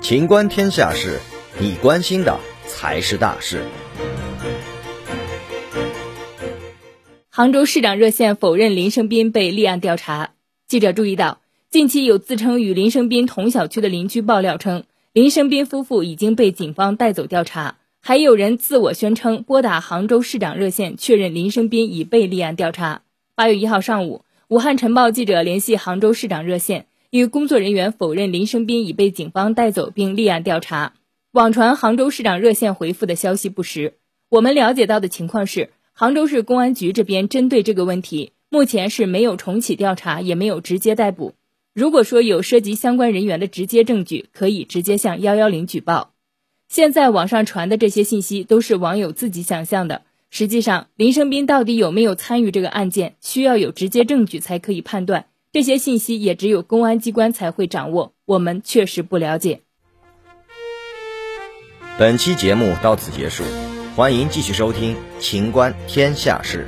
情观天下事，你关心的才是大事。杭州市长热线否认林生斌被立案调查。记者注意到，近期有自称与林生斌同小区的邻居爆料称，林生斌夫妇已经被警方带走调查，还有人自我宣称拨打杭州市长热线确认林生斌已被立案调查。八月一号上午，武汉晨报记者联系杭州市长热线。与工作人员否认林生斌已被警方带走并立案调查，网传杭州市长热线回复的消息不实。我们了解到的情况是，杭州市公安局这边针对这个问题，目前是没有重启调查，也没有直接逮捕。如果说有涉及相关人员的直接证据，可以直接向幺幺零举报。现在网上传的这些信息都是网友自己想象的，实际上林生斌到底有没有参与这个案件，需要有直接证据才可以判断。这些信息也只有公安机关才会掌握，我们确实不了解。本期节目到此结束，欢迎继续收听《秦观天下事》。